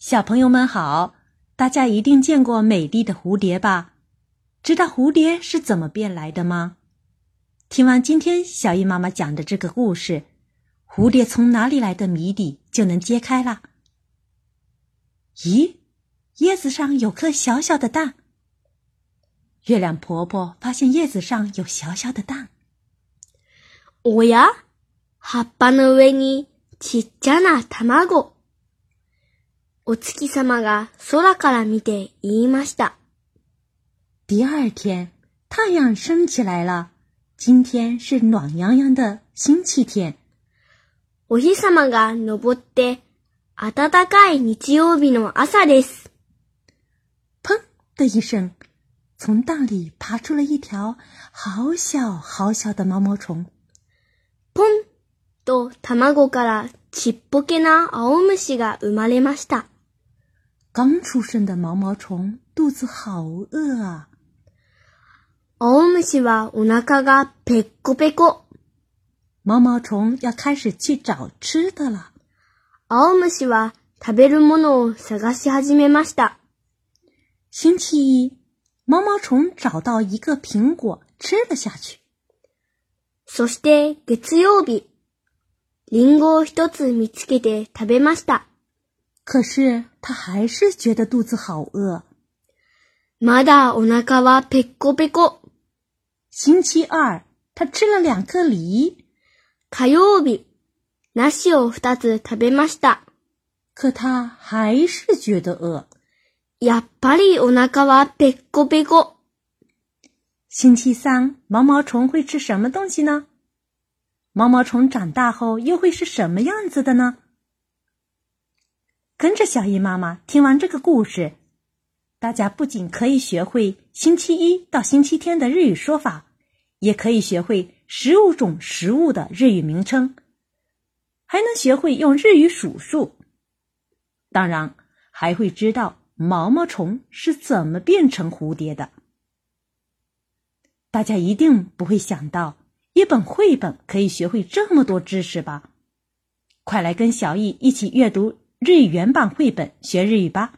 小朋友们好，大家一定见过美丽的蝴蝶吧？知道蝴蝶是怎么变来的吗？听完今天小姨妈妈讲的这个故事，蝴蝶从哪里来的谜底就能揭开了。咦，叶子上有颗小小的蛋。月亮婆婆发现叶子上有小小的蛋。おや、葉っぱの上にちっちゃな卵。お月様が空から見て言いました。第二天、太陽升起来了。今天是暖洋洋的星期天。お日様が昇って、暖かい日曜日の朝です。砰的一声，从蛋里爬出了一条好小好小的毛毛虫。ポンと卵からちっぽけな青虫が生まれました。刚出生的毛毛虫肚子好饿啊！青虫はお腹がペコペコ。毛毛虫要开始去找吃的了。青虫は食べるものを探し始めました。星期一，毛毛虫找到一个苹果，吃了下去。そして月曜日、リンゴを一つ見つけて食べました。可是他还是觉得肚子好饿。まだおなかはぺこぺこ。星期二，他吃了两颗梨。火曜日、梨を二つ食べました。可他还是觉得饿。やっぱりおなかはぺこぺこ。星期三，毛毛虫会吃什么东西呢？毛毛虫长大后又会是什么样子的呢？跟着小艺妈妈听完这个故事，大家不仅可以学会星期一到星期天的日语说法，也可以学会十五种食物的日语名称，还能学会用日语数数。当然，还会知道毛毛虫是怎么变成蝴蝶的。大家一定不会想到一本绘本可以学会这么多知识吧？快来跟小易一起阅读。日语原版绘本，学日语吧。